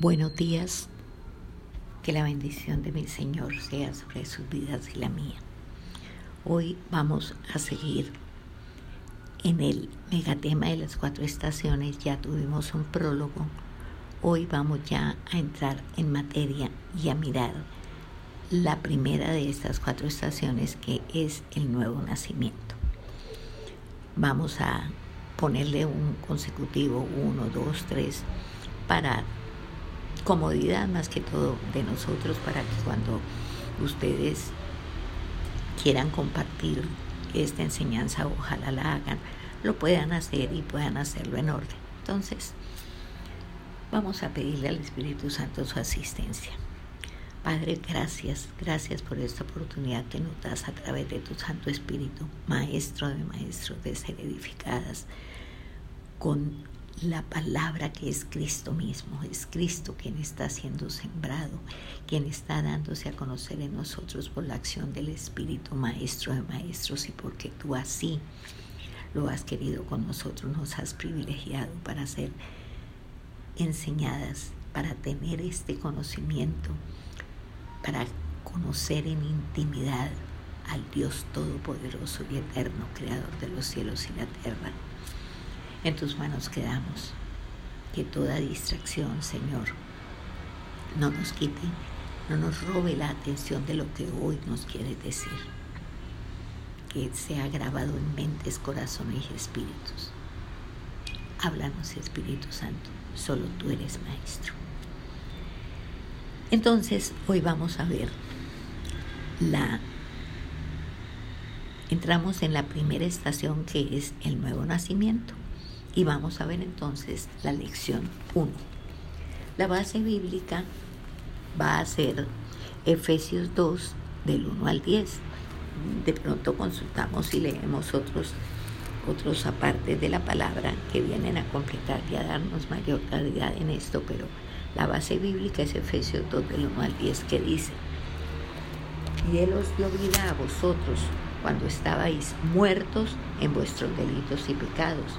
Buenos días, que la bendición de mi Señor sea sobre sus vidas y la mía. Hoy vamos a seguir en el megatema de las cuatro estaciones, ya tuvimos un prólogo, hoy vamos ya a entrar en materia y a mirar la primera de estas cuatro estaciones que es el nuevo nacimiento. Vamos a ponerle un consecutivo, uno, dos, tres, para comodidad más que todo de nosotros para que cuando ustedes quieran compartir esta enseñanza, ojalá la hagan, lo puedan hacer y puedan hacerlo en orden. Entonces, vamos a pedirle al Espíritu Santo su asistencia. Padre, gracias, gracias por esta oportunidad que nos das a través de tu Santo Espíritu, Maestro de Maestros, de ser edificadas con la palabra que es Cristo mismo, es Cristo quien está siendo sembrado, quien está dándose a conocer en nosotros por la acción del Espíritu Maestro de Maestros y porque tú así lo has querido con nosotros, nos has privilegiado para ser enseñadas, para tener este conocimiento, para conocer en intimidad al Dios Todopoderoso y Eterno, Creador de los cielos y la tierra en tus manos quedamos. Que toda distracción, Señor, no nos quite, no nos robe la atención de lo que hoy nos quieres decir. Que sea grabado en mentes, corazones y espíritus. Háblanos, Espíritu Santo, solo tú eres maestro. Entonces, hoy vamos a ver la... Entramos en la primera estación que es el nuevo nacimiento. Y vamos a ver entonces la lección 1. La base bíblica va a ser Efesios 2 del 1 al 10. De pronto consultamos y leemos otros, otros apartes de la palabra que vienen a completar y a darnos mayor claridad en esto, pero la base bíblica es Efesios 2 del 1 al 10 que dice, y Él os vida a vosotros cuando estabais muertos en vuestros delitos y pecados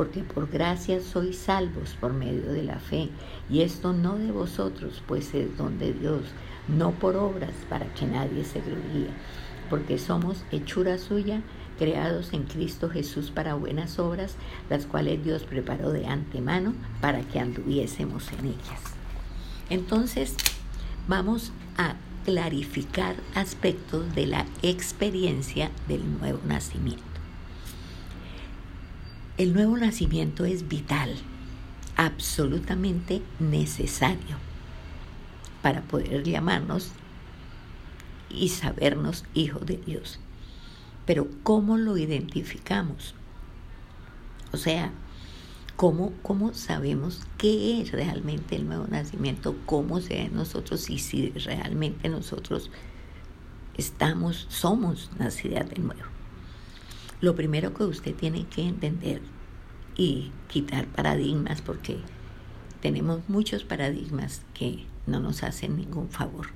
porque por gracia sois salvos por medio de la fe, y esto no de vosotros, pues es don de Dios, no por obras para que nadie se gloríe, porque somos hechura suya, creados en Cristo Jesús para buenas obras, las cuales Dios preparó de antemano para que anduviésemos en ellas. Entonces, vamos a clarificar aspectos de la experiencia del nuevo nacimiento. El nuevo nacimiento es vital, absolutamente necesario para poder llamarnos y sabernos hijos de Dios. Pero ¿cómo lo identificamos? O sea, ¿cómo, ¿cómo sabemos qué es realmente el nuevo nacimiento? ¿Cómo se ve nosotros y si realmente nosotros estamos, somos nacidas de nuevo? Lo primero que usted tiene que entender y quitar paradigmas, porque tenemos muchos paradigmas que no nos hacen ningún favor.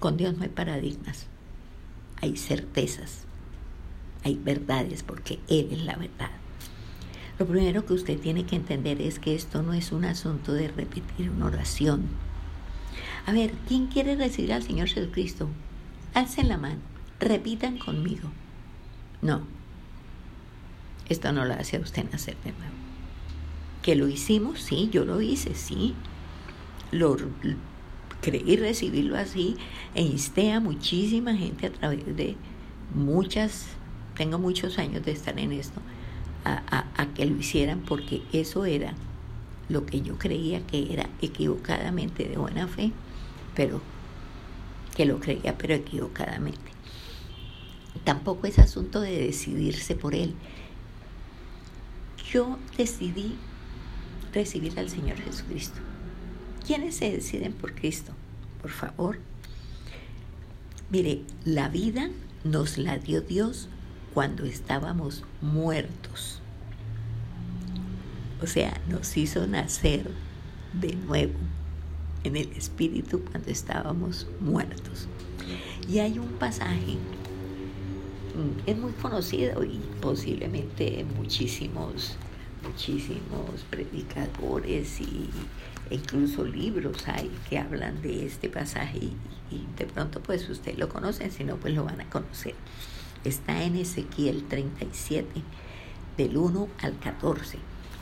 Con Dios no hay paradigmas, hay certezas, hay verdades, porque Él es la verdad. Lo primero que usted tiene que entender es que esto no es un asunto de repetir una oración. A ver, ¿quién quiere recibir al Señor Jesucristo? Alcen la mano, repitan conmigo. No, esto no lo hace a usted nacer de nuevo. ¿Que lo hicimos? Sí, yo lo hice, sí. Lo creí recibirlo así e insté a muchísima gente a través de muchas, tengo muchos años de estar en esto, a, a que lo hicieran porque eso era lo que yo creía que era equivocadamente de buena fe, pero que lo creía pero equivocadamente. Tampoco es asunto de decidirse por él. Yo decidí recibir al Señor Jesucristo. ¿Quiénes se deciden por Cristo? Por favor. Mire, la vida nos la dio Dios cuando estábamos muertos. O sea, nos hizo nacer de nuevo en el Espíritu cuando estábamos muertos. Y hay un pasaje, es muy conocido y posiblemente muchísimos, muchísimos predicadores y, e incluso libros hay que hablan de este pasaje y, de pronto pues usted lo conocen, si no pues lo van a conocer. Está en Ezequiel 37, del 1 al 14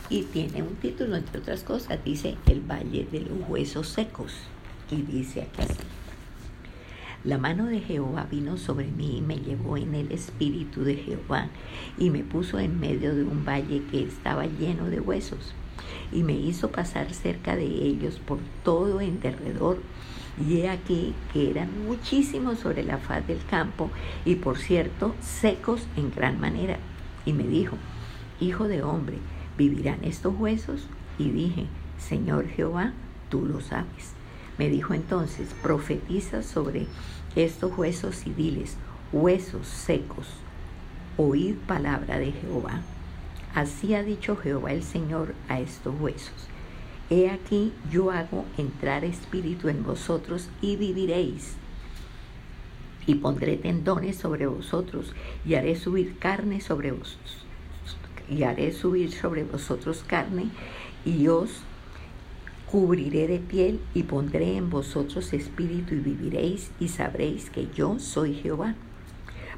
y tiene un título, entre otras cosas, dice El Valle de los Huesos Secos. Y dice aquí así. La mano de Jehová vino sobre mí y me llevó en el espíritu de Jehová y me puso en medio de un valle que estaba lleno de huesos y me hizo pasar cerca de ellos por todo en derredor y he aquí que eran muchísimos sobre la faz del campo y por cierto secos en gran manera. Y me dijo, Hijo de hombre, ¿vivirán estos huesos? Y dije, Señor Jehová, tú lo sabes. Me dijo entonces, profetiza sobre estos huesos y huesos secos, oíd palabra de Jehová. Así ha dicho Jehová el Señor a estos huesos. He aquí yo hago entrar espíritu en vosotros y viviréis. Y pondré tendones sobre vosotros y haré subir carne sobre vosotros y haré subir sobre vosotros carne y os cubriré de piel y pondré en vosotros espíritu y viviréis y sabréis que yo soy Jehová.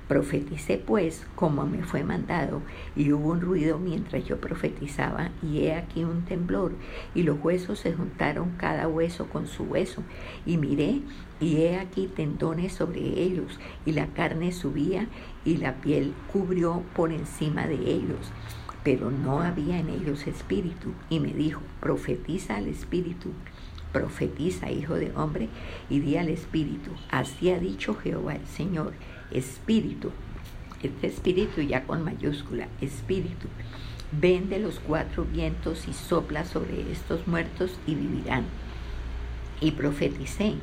Profeticé pues como me fue mandado, y hubo un ruido mientras yo profetizaba, y he aquí un temblor, y los huesos se juntaron cada hueso con su hueso, y miré, y he aquí tendones sobre ellos, y la carne subía, y la piel cubrió por encima de ellos pero no había en ellos espíritu. Y me dijo, profetiza al espíritu, profetiza, hijo de hombre, y di al espíritu, así ha dicho Jehová el Señor, espíritu, este espíritu ya con mayúscula, espíritu, ven de los cuatro vientos y sopla sobre estos muertos y vivirán. Y profeticé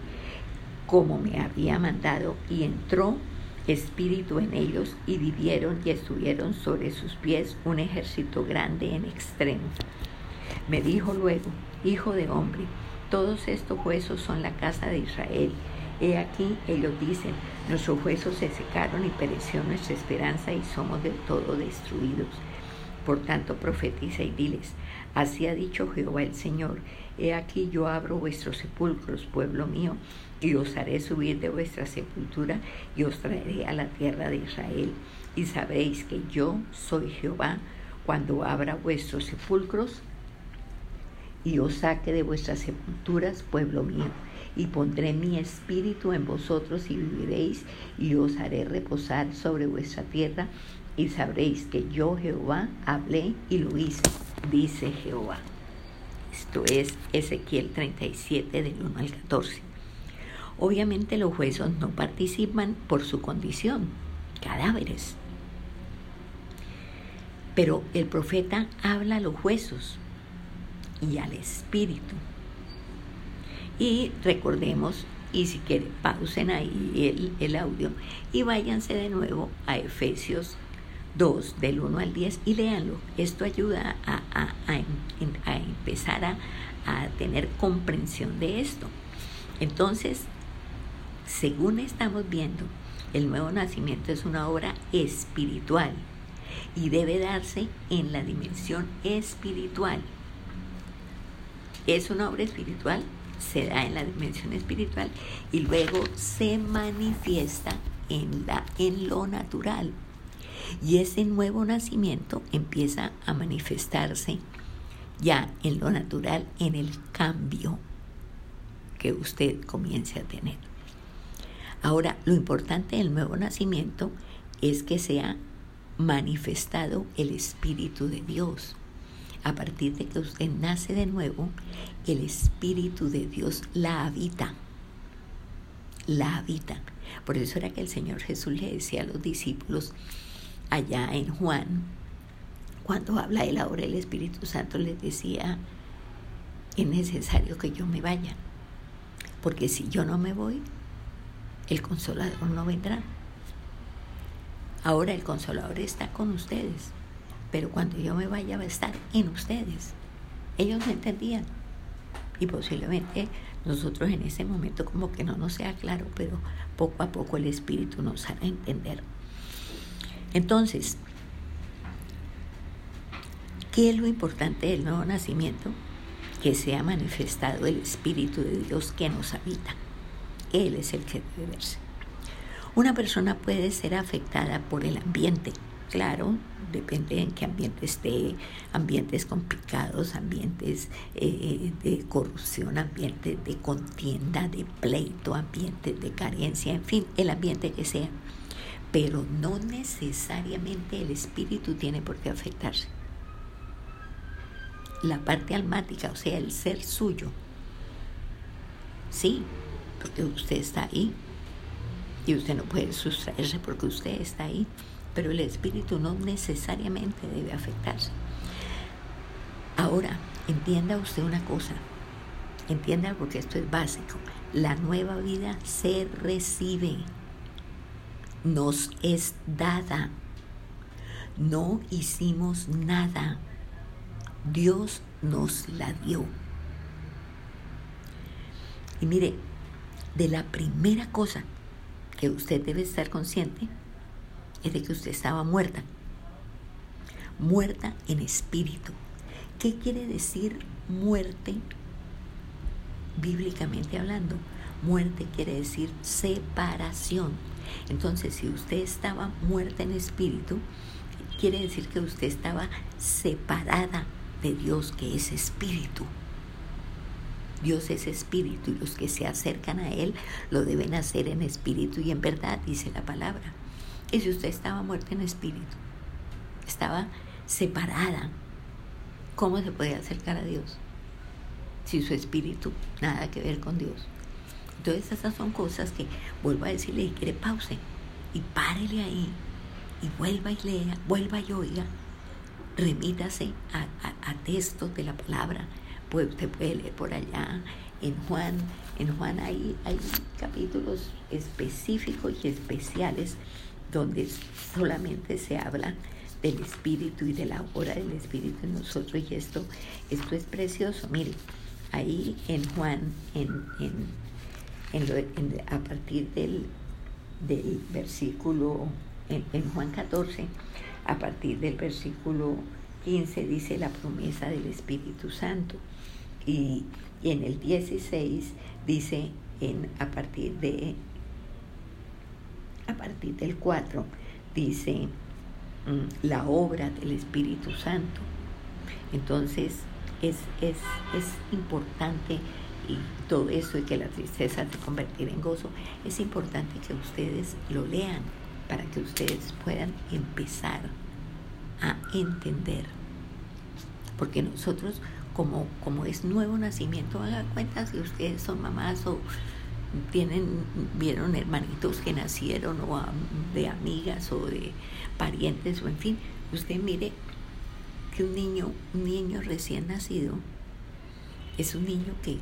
como me había mandado y entró espíritu en ellos y vivieron y estuvieron sobre sus pies un ejército grande en extremo. Me dijo luego, Hijo de hombre, todos estos huesos son la casa de Israel. He aquí, ellos dicen, nuestros huesos se secaron y pereció nuestra esperanza y somos del todo destruidos. Por tanto, profetiza y diles, así ha dicho Jehová el Señor, he aquí yo abro vuestros sepulcros, pueblo mío, y os haré subir de vuestra sepultura y os traeré a la tierra de Israel. Y sabréis que yo soy Jehová cuando abra vuestros sepulcros y os saque de vuestras sepulturas, pueblo mío, y pondré mi espíritu en vosotros y viviréis, y os haré reposar sobre vuestra tierra, y sabréis que yo Jehová hablé y lo hice, dice Jehová. Esto es Ezequiel 37 del 1 al 14. Obviamente los huesos no participan por su condición, cadáveres. Pero el profeta habla a los huesos y al espíritu. Y recordemos, y si quieren, pausen ahí el, el audio y váyanse de nuevo a Efesios 2, del 1 al 10, y léanlo. Esto ayuda a, a, a empezar a, a tener comprensión de esto. Entonces, según estamos viendo, el nuevo nacimiento es una obra espiritual y debe darse en la dimensión espiritual. Es una obra espiritual, se da en la dimensión espiritual y luego se manifiesta en, la, en lo natural. Y ese nuevo nacimiento empieza a manifestarse ya en lo natural, en el cambio que usted comience a tener. Ahora, lo importante del nuevo nacimiento es que sea manifestado el Espíritu de Dios. A partir de que usted nace de nuevo, el Espíritu de Dios la habita. La habita. Por eso era que el Señor Jesús le decía a los discípulos allá en Juan, cuando habla él ahora el Espíritu Santo, les decía, es necesario que yo me vaya, porque si yo no me voy, el consolador no vendrá. Ahora el consolador está con ustedes, pero cuando yo me vaya va a estar en ustedes. Ellos me entendían y posiblemente nosotros en ese momento como que no nos sea claro, pero poco a poco el Espíritu nos hará entender. Entonces, ¿qué es lo importante del nuevo nacimiento? Que sea manifestado el Espíritu de Dios que nos habita. Él es el que debe verse. Una persona puede ser afectada por el ambiente, claro, depende en qué ambiente esté, ambientes complicados, ambientes eh, de corrupción, ambientes de contienda, de pleito, ambientes de carencia, en fin, el ambiente que sea. Pero no necesariamente el espíritu tiene por qué afectarse. La parte almática, o sea, el ser suyo, sí, porque usted está ahí, y usted no puede sustraerse porque usted está ahí, pero el espíritu no necesariamente debe afectarse. Ahora, entienda usted una cosa, entienda porque esto es básico, la nueva vida se recibe, nos es dada, no hicimos nada, Dios nos la dio. Y mire, de la primera cosa que usted debe estar consciente es de que usted estaba muerta. Muerta en espíritu. ¿Qué quiere decir muerte bíblicamente hablando? Muerte quiere decir separación. Entonces, si usted estaba muerta en espíritu, quiere decir que usted estaba separada de Dios que es espíritu. Dios es espíritu y los que se acercan a Él lo deben hacer en espíritu y en verdad, dice la palabra. Y si usted estaba muerta en espíritu, estaba separada, ¿cómo se puede acercar a Dios? Si su espíritu nada que ver con Dios. Entonces esas son cosas que vuelvo a decirle y quiere pause y párele ahí y vuelva y lea, vuelva y oiga, remítase a, a textos de la palabra usted puede leer por allá en Juan. En Juan hay, capítulos específicos y especiales donde solamente se habla del Espíritu y de la obra del Espíritu en nosotros y esto, esto es precioso. Mire, ahí en Juan, en, a partir del, del versículo, en Juan 14, a partir del versículo 15 dice la promesa del Espíritu Santo. Y, en el 16 dice en, a partir de a partir del 4 dice mm, la obra del Espíritu Santo. Entonces es, es, es importante y todo eso y que la tristeza se convertir en gozo, es importante que ustedes lo lean para que ustedes puedan empezar a entender. Porque nosotros como, como es nuevo nacimiento, hagan cuenta si ustedes son mamás o tienen, vieron hermanitos que nacieron o de amigas o de parientes o en fin, usted mire que un niño, un niño recién nacido es un niño que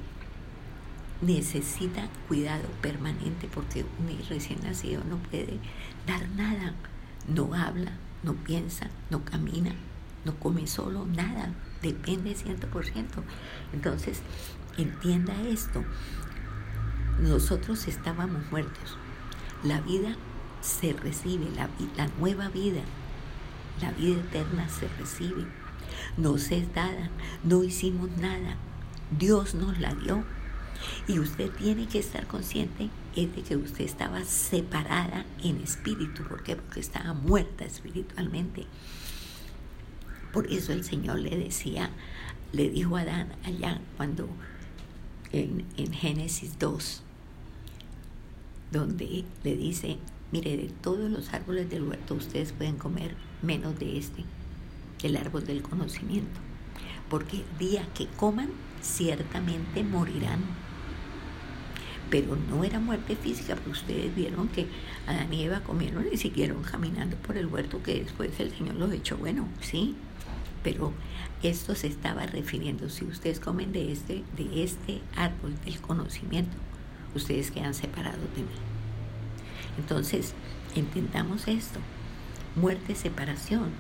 necesita cuidado permanente porque un niño recién nacido no puede dar nada, no habla, no piensa, no camina, no come solo, nada depende 100%. Entonces, entienda esto. Nosotros estábamos muertos. La vida se recibe, la, la nueva vida, la vida eterna se recibe. Nos es dada, no hicimos nada. Dios nos la dio. Y usted tiene que estar consciente es de que usted estaba separada en espíritu. ¿Por qué? Porque estaba muerta espiritualmente. Por eso el Señor le decía, le dijo a Adán allá cuando en, en Génesis 2, donde le dice, mire, de todos los árboles del huerto ustedes pueden comer menos de este, el árbol del conocimiento, porque el día que coman ciertamente morirán. Pero no era muerte física, porque ustedes vieron que Adán y Eva comieron y siguieron caminando por el huerto que después el Señor los echó. Bueno, sí, pero esto se estaba refiriendo, si ustedes comen de este, de este árbol del conocimiento, ustedes quedan separados de mí. Entonces, entendamos esto, muerte, separación.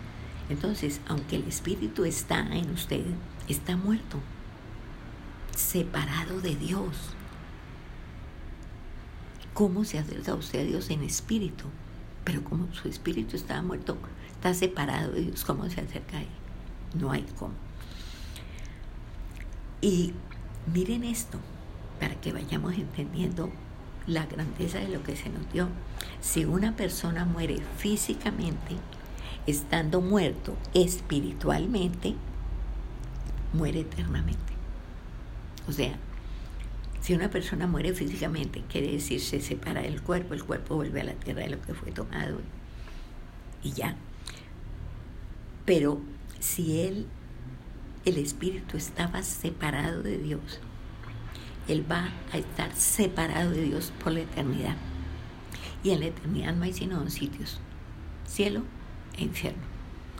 Entonces, aunque el espíritu está en usted, está muerto, separado de Dios. ¿Cómo se acerca usted a Dios en espíritu? Pero como su espíritu estaba muerto, está separado de Dios, ¿cómo se acerca a Él? No hay cómo. Y miren esto, para que vayamos entendiendo la grandeza de lo que se nos dio. Si una persona muere físicamente, estando muerto espiritualmente, muere eternamente. O sea, si una persona muere físicamente, quiere decir se separa del cuerpo, el cuerpo vuelve a la tierra de lo que fue tomado y ya. Pero si él, el espíritu estaba separado de Dios, él va a estar separado de Dios por la eternidad. Y en la eternidad no hay sino dos sitios, cielo e infierno.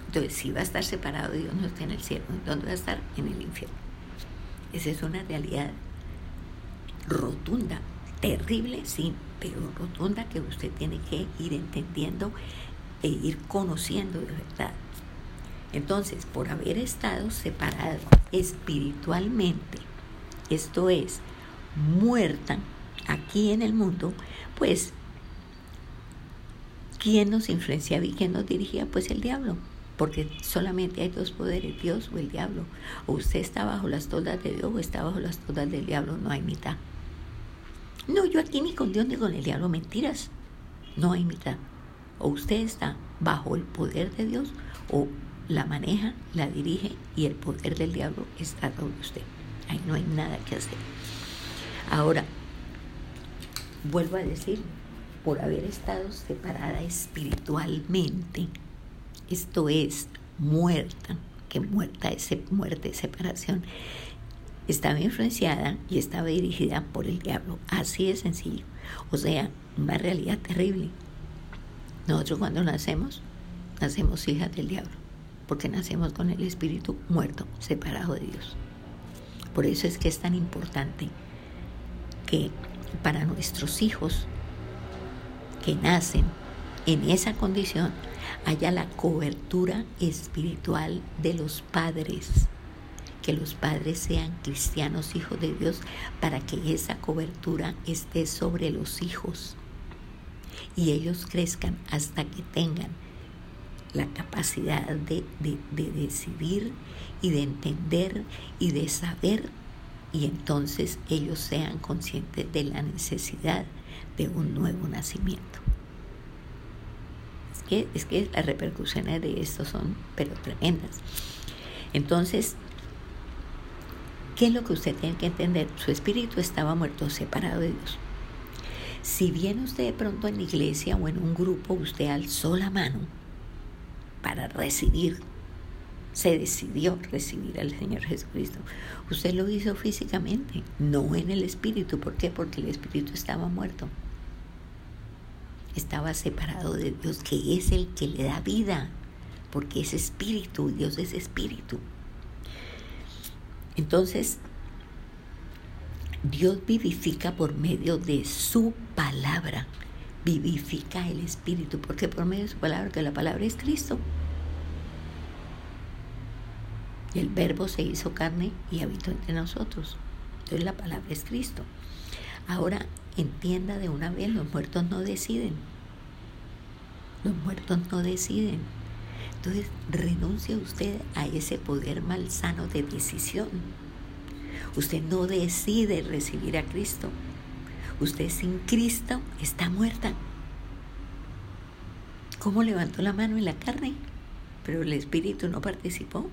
Entonces, si va a estar separado de Dios, no está en el cielo. ¿Dónde va a estar? En el infierno. Esa es una realidad rotunda, terrible, sí, pero rotunda que usted tiene que ir entendiendo e ir conociendo de verdad. Entonces, por haber estado separado espiritualmente, esto es, muerta aquí en el mundo, pues, ¿quién nos influenciaba y quién nos dirigía? Pues el diablo, porque solamente hay dos poderes, Dios o el diablo. O usted está bajo las toldas de Dios o está bajo las toldas del diablo, no hay mitad. No, yo aquí ni con Dios ni con el diablo, mentiras, no hay mitad. O usted está bajo el poder de Dios o la maneja, la dirige y el poder del diablo está sobre usted. Ahí no hay nada que hacer. Ahora, vuelvo a decir, por haber estado separada espiritualmente, esto es muerta, que muerta es muerte, separación, estaba influenciada y estaba dirigida por el diablo. Así de sencillo. O sea, una realidad terrible. Nosotros cuando nacemos, nacemos hijas del diablo, porque nacemos con el espíritu muerto, separado de Dios. Por eso es que es tan importante que para nuestros hijos que nacen en esa condición haya la cobertura espiritual de los padres, que los padres sean cristianos, hijos de Dios, para que esa cobertura esté sobre los hijos y ellos crezcan hasta que tengan la capacidad de, de, decidir y de entender y de saber y entonces ellos sean conscientes de la necesidad de un nuevo nacimiento. Es que, es que las repercusiones de esto son pero tremendas. Entonces, ¿qué es lo que usted tiene que entender? Su espíritu estaba muerto, separado de Dios. Si viene usted de pronto en la iglesia o en un grupo, usted alzó la mano para recibir, se decidió recibir al Señor Jesucristo. Usted lo hizo físicamente, no en el espíritu. ¿Por qué? Porque el espíritu estaba muerto. Estaba separado de Dios, que es el que le da vida, porque es espíritu, Dios es espíritu. Entonces, Dios vivifica por medio de su palabra vivifica el espíritu, porque por medio de su palabra, que la palabra es Cristo. Y el verbo se hizo carne y habitó entre nosotros. Entonces la palabra es Cristo. Ahora entienda de una vez, los muertos no deciden. Los muertos no deciden. Entonces renuncia usted a ese poder malsano de decisión. Usted no decide recibir a Cristo. Usted sin Cristo está muerta. ¿Cómo levantó la mano en la carne? Pero el Espíritu no participó.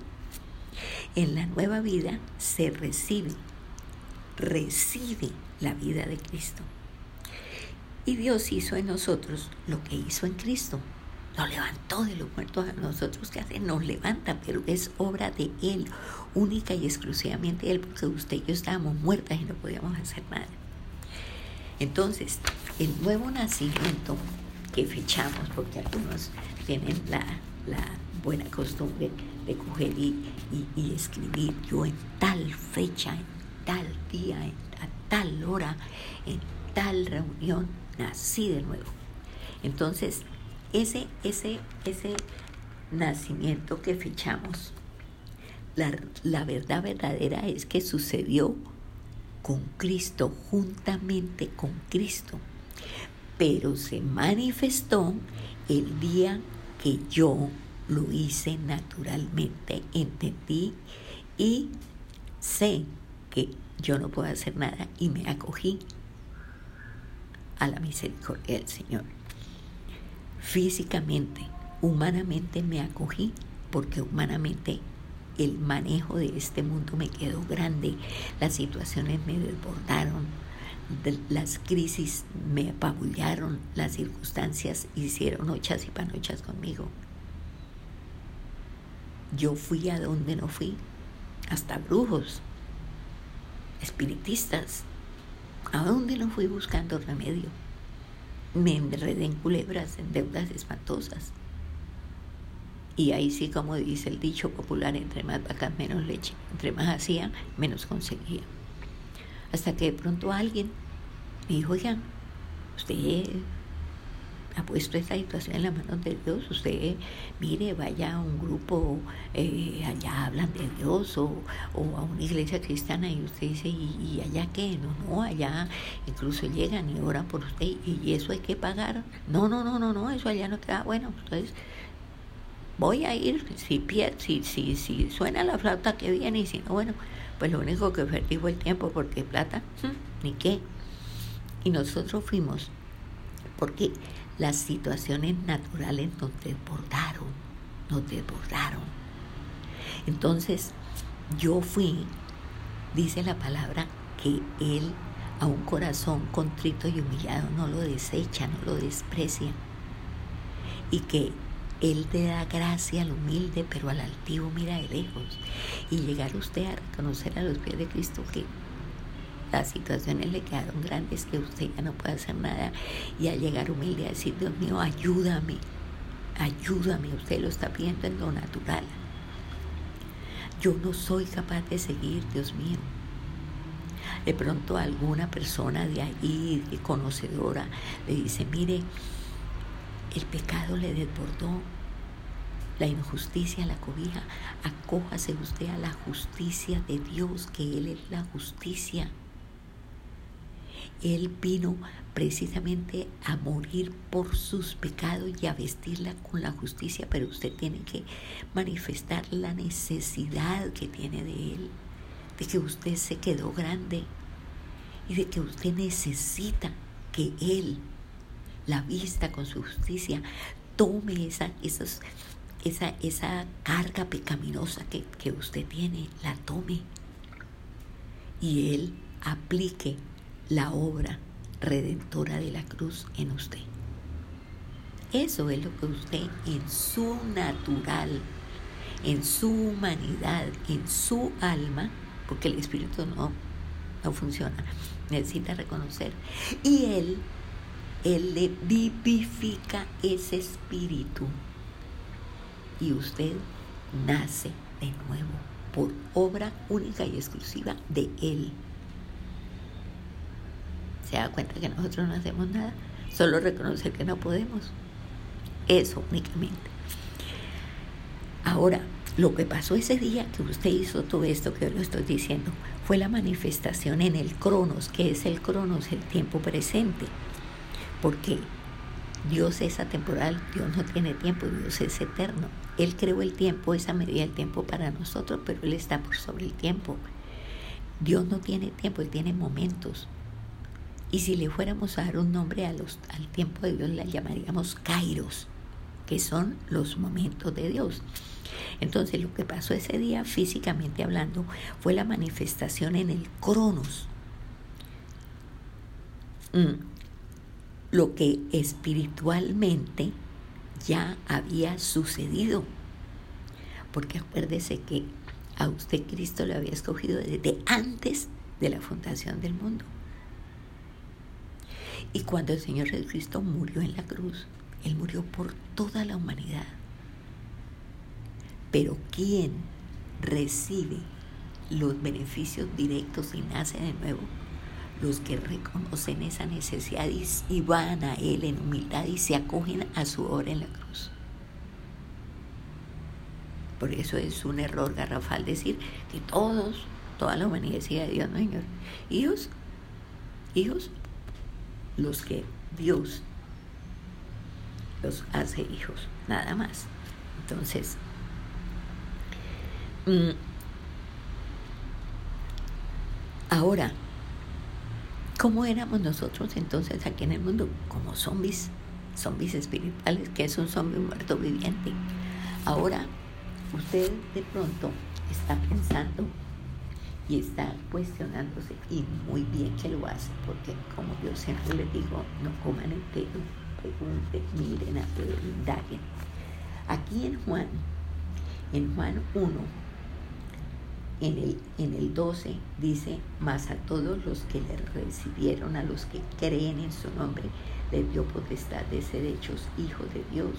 En la nueva vida se recibe reside la vida de Cristo. Y Dios hizo en nosotros lo que hizo en Cristo. Nos levantó de los muertos a nosotros, que hace? Nos levanta, pero es obra de Él, única y exclusivamente Él, porque usted y yo estábamos muertas y no podíamos hacer nada. Entonces, el nuevo nacimiento que fechamos, porque algunos tienen la, buena costumbre de coger y, escribir yo en tal fecha, en tal día, en, a tal hora, en tal reunión, nací de nuevo. Entonces, ese, ese, ese nacimiento que fichamos, la, la verdad verdadera es que sucedió con Cristo, juntamente con Cristo, pero se manifestó el día que yo lo hice naturalmente, entendí y sé que yo no puedo hacer nada y me acogí a la misericordia del Señor. Físicamente, humanamente me acogí porque humanamente el manejo de este mundo me quedó grande, las situaciones me desbordaron, las crisis me apabullaron, las circunstancias hicieron ochas y panochas conmigo. Yo fui a donde no fui, hasta brujos, espiritistas, a donde no fui buscando remedio. Me enredé en culebras, en deudas espantosas. Y ahí sí, como dice el dicho popular, entre más vacas menos leche, entre más hacía, menos conseguía. Hasta que de pronto alguien me dijo, oigan, usted ha puesto esta situación en las manos de Dios, usted mire, vaya a un grupo, eh, allá hablan de Dios o, a una iglesia cristiana y usted dice, ¿y, allá qué? No, no, allá incluso llegan y oran por usted y, eso hay que pagar. No, no, no, no, no, eso allá no queda bueno. Entonces, voy a ir, si, si, si, si suena la flauta que viene y si no, bueno, pues lo único que perdí fue el tiempo porque plata, ni qué. Y nosotros fuimos porque las situaciones naturales nos desbordaron, nos desbordaron. Entonces, yo fui, dice la palabra, que Él a un corazón contrito y humillado no lo desecha, no lo desprecia. Y que Él te da gracia al humilde, pero al altivo mira de lejos. Y llegar usted a reconocer a los pies de Cristo que las situaciones le quedaron grandes que usted ya no puede hacer nada y al llegar humilde a decir, Dios mío, ayúdame, ayúdame, usted lo está pidiendo en lo natural. Yo no soy capaz de seguir, Dios mío. De pronto alguna persona de ahí, conocedora, le dice, mire, el pecado le desbordó, la injusticia la cobija, acójase usted a la justicia de Dios, que Él es la justicia. Él vino precisamente a morir por sus pecados y a vestirla con la justicia, pero usted tiene que manifestar la necesidad que tiene de Él, de que usted se quedó grande y de que usted necesita que Él la vista con su justicia, tome esa, esa, esa carga pecaminosa que, que usted tiene, la tome y Él aplique la obra redentora de la cruz en usted. Eso es lo que usted en su natural, en su humanidad, en su alma, porque el espíritu no, no funciona, necesita reconocer. Y él, él le vivifica ese espíritu. Y usted nace de nuevo por obra única y exclusiva de él se da cuenta que nosotros no hacemos nada, solo reconocer que no podemos. Eso únicamente. Ahora, lo que pasó ese día que usted hizo todo esto que yo lo estoy diciendo fue la manifestación en el cronos, que es el cronos, el tiempo presente. Porque Dios es atemporal, Dios no tiene tiempo, Dios es eterno. Él creó el tiempo, esa medida del tiempo para nosotros, pero Él está por sobre el tiempo. Dios no tiene tiempo, Él tiene momentos. Y si le fuéramos a dar un nombre a los, al tiempo de Dios, la llamaríamos kairos, que son los momentos de Dios. Entonces lo que pasó ese día, físicamente hablando, fue la manifestación en el cronos, mm, lo que espiritualmente ya había sucedido. Porque acuérdese que a usted Cristo le había escogido desde antes de la fundación del mundo. Y cuando el Señor Jesucristo murió en la cruz, Él murió por toda la humanidad. Pero ¿quién recibe los beneficios directos y nace de nuevo? Los que reconocen esa necesidad y van a Él en humildad y se acogen a su obra en la cruz. Por eso es un error garrafal decir que todos, toda la humanidad a Dios, no, Señor. Hijos, hijos, los que Dios los hace hijos, nada más. Entonces, mm, ahora, ¿cómo éramos nosotros entonces aquí en el mundo? Como zombies, zombies espirituales, que es un zombie muerto viviente. Ahora, usted de pronto está pensando y está cuestionándose y muy bien que lo hace porque como yo siempre les digo no coman entero pregunten miren a indaguen aquí en Juan en Juan 1 en el, en el 12 dice más a todos los que le recibieron a los que creen en su nombre les dio potestad de ser hechos hijos de Dios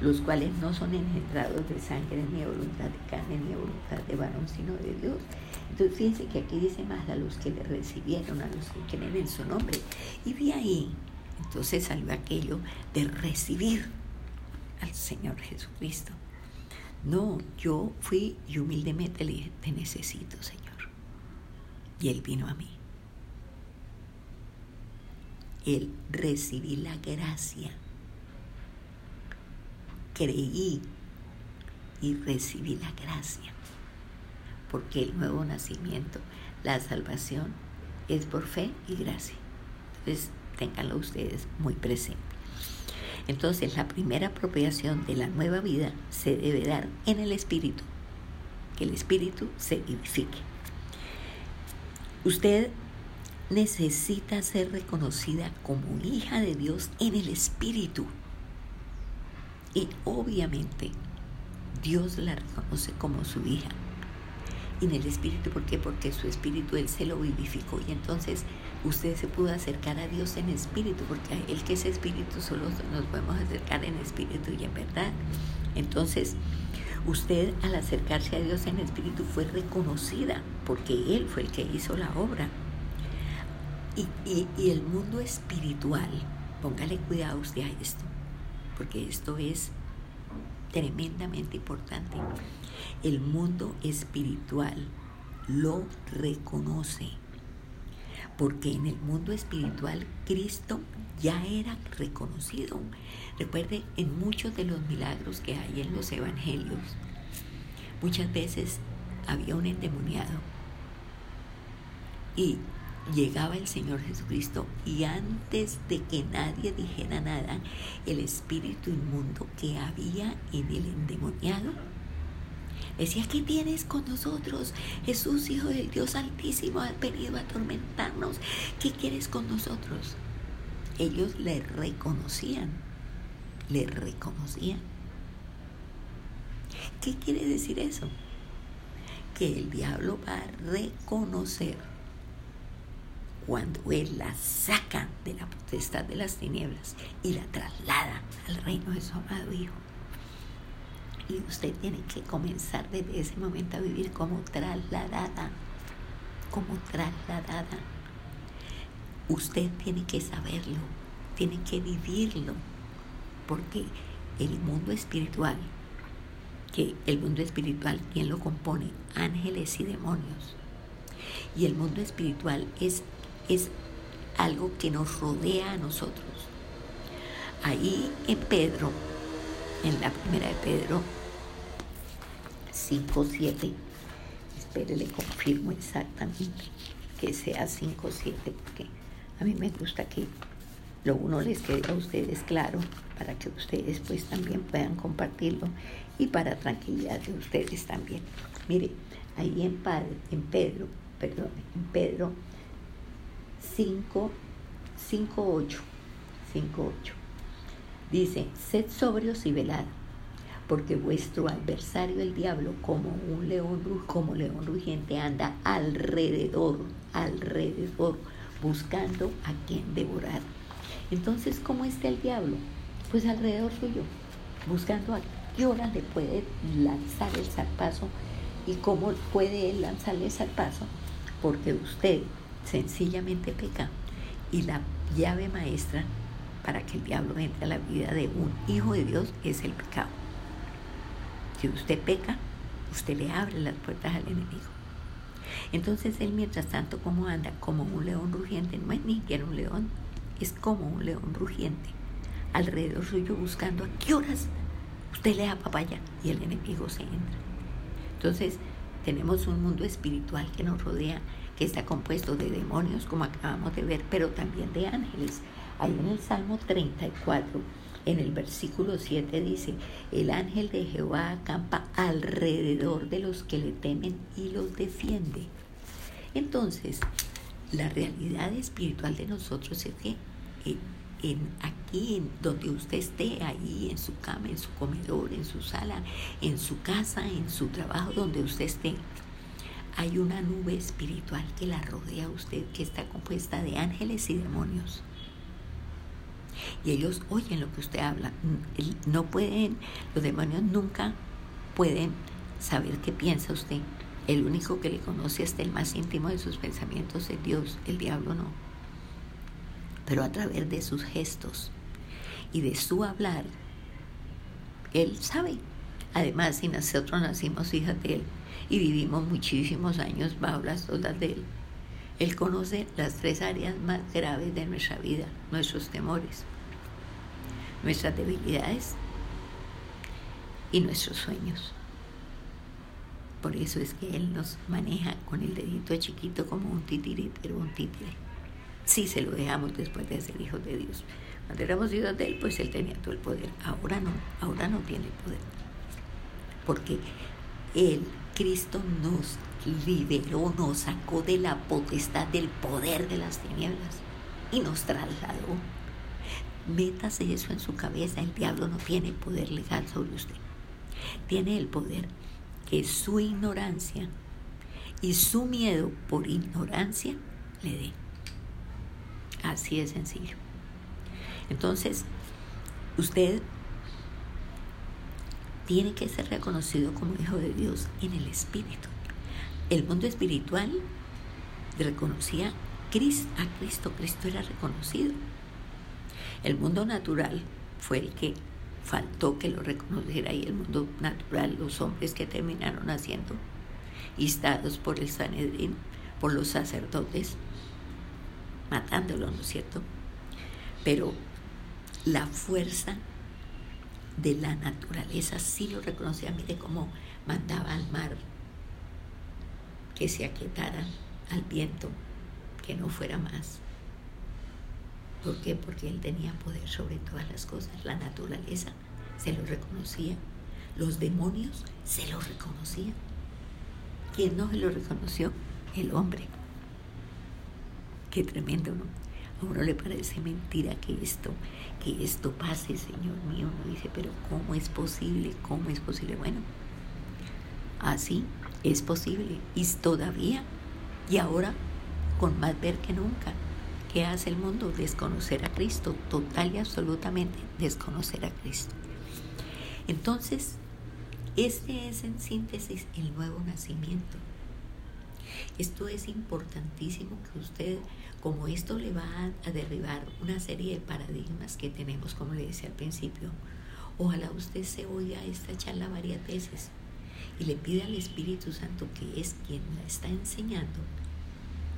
los cuales no son engendrados de sangre, ni de voluntad de carne, ni de voluntad de varón, sino de Dios. Entonces fíjense que aquí dice más a los que le recibieron, a los que creen en su nombre. Y de ahí, entonces salió aquello de recibir al Señor Jesucristo. No, yo fui y humildemente le dije, te necesito, Señor. Y Él vino a mí. Él recibí la gracia creí y recibí la gracia. Porque el nuevo nacimiento, la salvación, es por fe y gracia. Entonces, ténganlo ustedes muy presente. Entonces, la primera apropiación de la nueva vida se debe dar en el Espíritu. Que el Espíritu se vivifique. Usted necesita ser reconocida como hija de Dios en el Espíritu. Y obviamente Dios la reconoce como su hija. Y en el espíritu, ¿por qué? Porque su espíritu Él se lo vivificó. Y entonces usted se pudo acercar a Dios en espíritu, porque Él que es espíritu solo nos podemos acercar en espíritu y en verdad. Entonces, usted al acercarse a Dios en espíritu fue reconocida, porque Él fue el que hizo la obra. Y, y, y el mundo espiritual, póngale cuidado usted a esto porque esto es tremendamente importante. El mundo espiritual lo reconoce, porque en el mundo espiritual Cristo ya era reconocido. Recuerde, en muchos de los milagros que hay en los evangelios, muchas veces había un endemoniado y llegaba el Señor Jesucristo y antes de que nadie dijera nada, el espíritu inmundo que había en el endemoniado decía, ¿qué tienes con nosotros? Jesús, Hijo del Dios Altísimo, has venido a atormentarnos. ¿Qué quieres con nosotros? Ellos le reconocían, le reconocían. ¿Qué quiere decir eso? Que el diablo va a reconocer cuando Él la saca de la potestad de las tinieblas y la traslada al reino de su amado Hijo. Y usted tiene que comenzar desde ese momento a vivir como trasladada, como trasladada. Usted tiene que saberlo, tiene que vivirlo, porque el mundo espiritual, que el mundo espiritual, ¿quién lo compone? Ángeles y demonios. Y el mundo espiritual es es algo que nos rodea a nosotros. Ahí en Pedro, en la primera de Pedro 5, 7, espere, le confirmo exactamente que sea 5, 7, porque a mí me gusta que lo uno les quede a ustedes claro para que ustedes pues también puedan compartirlo y para tranquilidad de ustedes también. Mire, ahí en, en Pedro, perdón, en Pedro 5, 5.8. 5.8. Dice, sed sobrios y velad, porque vuestro adversario el diablo, como un león, como león rugiente, anda alrededor, alrededor, buscando a quien devorar. Entonces, ¿cómo está el diablo? Pues alrededor suyo, buscando a qué hora le puede lanzar el zarpazo y cómo puede él lanzarle el zarpazo, porque usted sencillamente peca y la llave maestra para que el diablo entre a la vida de un hijo de Dios es el pecado. Si usted peca, usted le abre las puertas al enemigo. Entonces él mientras tanto como anda como un león rugiente, no es ni siquiera un león, es como un león rugiente, alrededor suyo buscando a qué horas usted le da papaya y el enemigo se entra. Entonces tenemos un mundo espiritual que nos rodea, que está compuesto de demonios, como acabamos de ver, pero también de ángeles. Ahí en el Salmo 34, en el versículo 7 dice, el ángel de Jehová acampa alrededor de los que le temen y los defiende. Entonces, la realidad espiritual de nosotros es que eh, en, aquí, en donde usted esté, ahí en su cama, en su comedor, en su sala, en su casa, en su trabajo, donde usted esté, hay una nube espiritual que la rodea a usted, que está compuesta de ángeles y demonios. Y ellos oyen lo que usted habla. No pueden, los demonios nunca pueden saber qué piensa usted. El único que le conoce hasta el más íntimo de sus pensamientos es Dios, el diablo no pero a través de sus gestos y de su hablar, Él sabe. Además, si nosotros nacimos hijas de Él y vivimos muchísimos años bajo las olas de Él, Él conoce las tres áreas más graves de nuestra vida, nuestros temores, nuestras debilidades y nuestros sueños. Por eso es que Él nos maneja con el dedito chiquito como un titiritero, un títere si se lo dejamos después de ser hijos de Dios. Cuando éramos hijos de Él, pues Él tenía todo el poder. Ahora no, ahora no tiene poder. Porque Él, Cristo, nos liberó, nos sacó de la potestad del poder de las tinieblas y nos trasladó. Métase eso en su cabeza, el diablo no tiene poder legal sobre usted. Tiene el poder que su ignorancia y su miedo por ignorancia le dé. Así de sencillo. Entonces, usted tiene que ser reconocido como hijo de Dios en el Espíritu. El mundo espiritual reconocía a Cristo, Cristo era reconocido. El mundo natural fue el que faltó que lo reconociera y el mundo natural, los hombres que terminaron haciendo, instados por el Sanedrín, por los sacerdotes, matándolo, ¿no es cierto? Pero la fuerza de la naturaleza sí lo reconocía. Mire cómo mandaba al mar que se aquietara, al viento, que no fuera más. ¿Por qué? Porque él tenía poder sobre todas las cosas. La naturaleza se lo reconocía. Los demonios se lo reconocían. ¿Quién no se lo reconoció? El hombre. Qué tremendo, ¿no? A uno le parece mentira que esto, que esto pase, Señor mío. Uno dice, pero ¿cómo es posible? ¿Cómo es posible? Bueno, así es posible. Y todavía, y ahora, con más ver que nunca. ¿Qué hace el mundo? Desconocer a Cristo, total y absolutamente desconocer a Cristo. Entonces, este es en síntesis el nuevo nacimiento. Esto es importantísimo que usted, como esto le va a, derribar una serie de paradigmas que tenemos, como le decía al principio, ojalá usted se oiga esta charla varias veces y le pida al Espíritu Santo, que es quien la está enseñando,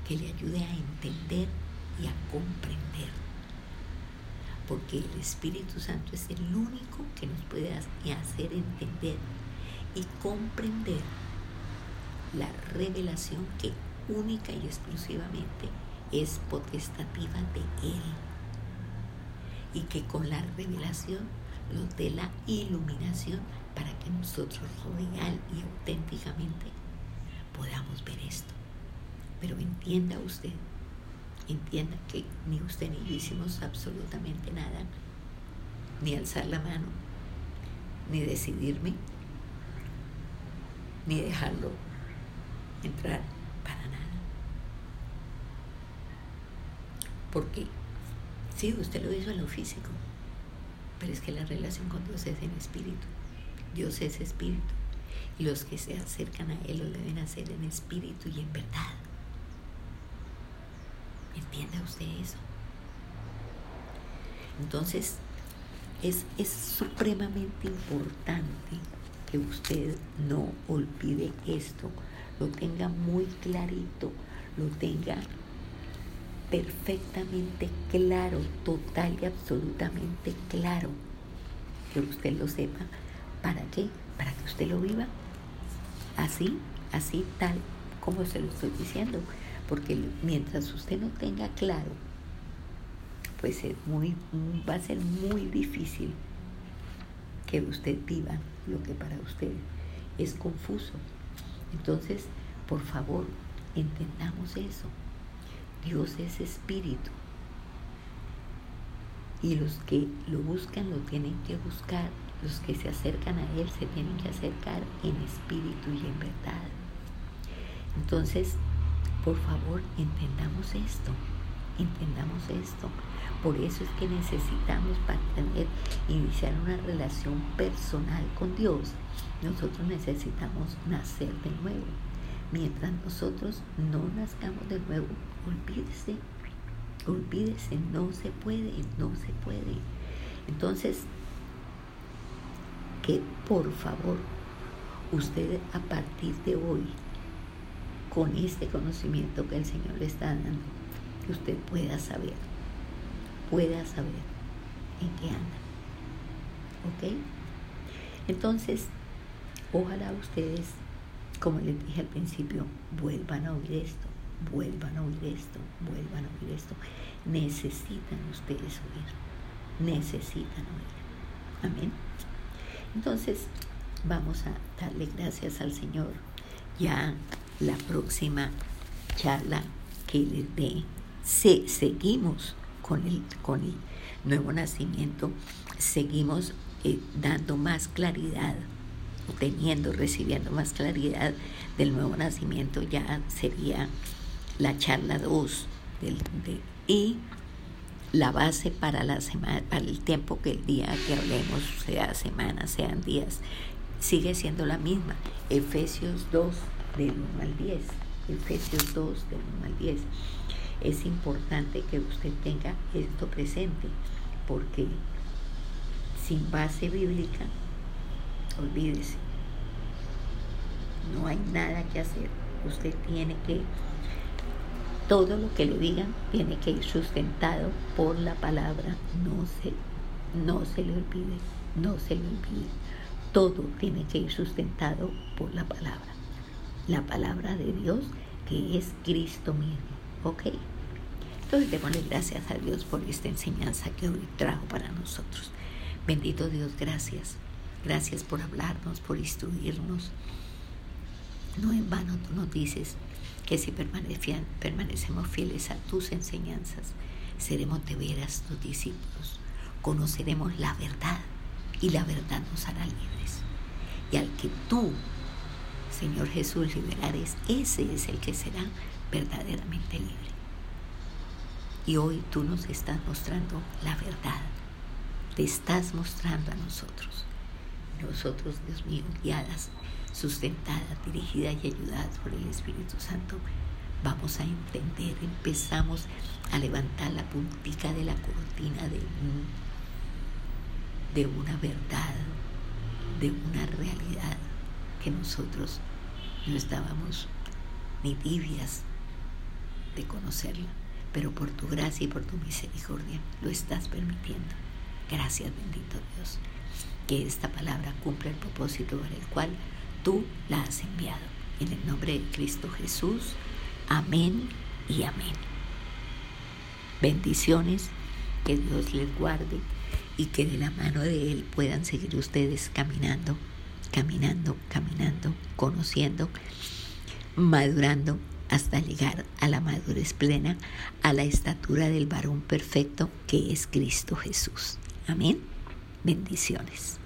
que le ayude a entender y a comprender. Porque el Espíritu Santo es el único que nos puede hacer entender y comprender la revelación que única y exclusivamente es potestativa de Él. Y que con la revelación nos dé la iluminación para que nosotros real y auténticamente podamos ver esto. Pero entienda usted entienda que ni usted ni yo hicimos absolutamente nada, ni alzar la mano, ni decidirme, ni dejarlo entrar para nada. Porque sí, usted lo hizo en lo físico, pero es que la relación con Dios es en espíritu. Dios es espíritu. Y los que se acercan a Él lo deben hacer en espíritu y en verdad. ¿Entienda usted eso? Entonces, es, es supremamente importante que usted no olvide esto, lo tenga muy clarito, lo tenga perfectamente claro, total y absolutamente claro, que usted lo sepa. ¿Para qué? Para que usted lo viva así, así tal como se lo estoy diciendo. Porque mientras usted no tenga claro, pues es muy, va a ser muy difícil que usted viva lo que para usted es confuso. Entonces, por favor, entendamos eso. Dios es espíritu. Y los que lo buscan lo tienen que buscar. Los que se acercan a Él se tienen que acercar en espíritu y en verdad. Entonces, por favor, entendamos esto. Entendamos esto. Por eso es que necesitamos para tener, iniciar una relación personal con Dios, nosotros necesitamos nacer de nuevo. Mientras nosotros no nazcamos de nuevo, olvídese, olvídese, no se puede, no se puede. Entonces, que por favor, usted a partir de hoy, con este conocimiento que el Señor le está dando, que usted pueda saber, pueda saber en qué anda. ¿Ok? Entonces, ojalá ustedes, como les dije al principio, vuelvan a oír esto, vuelvan a oír esto, vuelvan a oír esto. Necesitan ustedes oír, necesitan oír. Amén. Entonces, vamos a darle gracias al Señor. Ya la próxima charla que les dé, se, seguimos con el, con el nuevo nacimiento, seguimos eh, dando más claridad, teniendo, recibiendo más claridad del nuevo nacimiento, ya sería la charla 2 y la base para la semana, para el tiempo que el día que hablemos, sea semana, sean días, sigue siendo la misma. Efesios 2 del 1 al 10. Efesios 2 del 1 al 10. Es importante que usted tenga esto presente porque sin base bíblica, olvídese, no hay nada que hacer. Usted tiene que todo lo que le digan tiene que ir sustentado por la palabra. No se, no se le olvide, no se le olvide. Todo tiene que ir sustentado por la palabra. La palabra de Dios que es Cristo mismo. ¿Ok? Entonces démosle gracias a Dios por esta enseñanza que hoy trajo para nosotros. Bendito Dios, gracias. Gracias por hablarnos, por instruirnos. No en vano tú nos dices que si permanecemos fieles a tus enseñanzas, seremos de veras tus discípulos, conoceremos la verdad y la verdad nos hará libres. Y al que tú, Señor Jesús, liberares, ese es el que será verdaderamente libre. Y hoy tú nos estás mostrando la verdad, te estás mostrando a nosotros. Nosotros, Dios mío, guiadas sustentada, dirigida y ayudada por el Espíritu Santo, vamos a entender, empezamos a levantar la puntica de la cortina de, de una verdad, de una realidad que nosotros no estábamos ni tibias de conocerla, pero por tu gracia y por tu misericordia lo estás permitiendo. Gracias bendito Dios, que esta palabra cumpla el propósito para el cual tú la has enviado. En el nombre de Cristo Jesús. Amén y amén. Bendiciones, que Dios les guarde y que de la mano de Él puedan seguir ustedes caminando, caminando, caminando, conociendo, madurando hasta llegar a la madurez plena, a la estatura del varón perfecto que es Cristo Jesús. Amén. Bendiciones.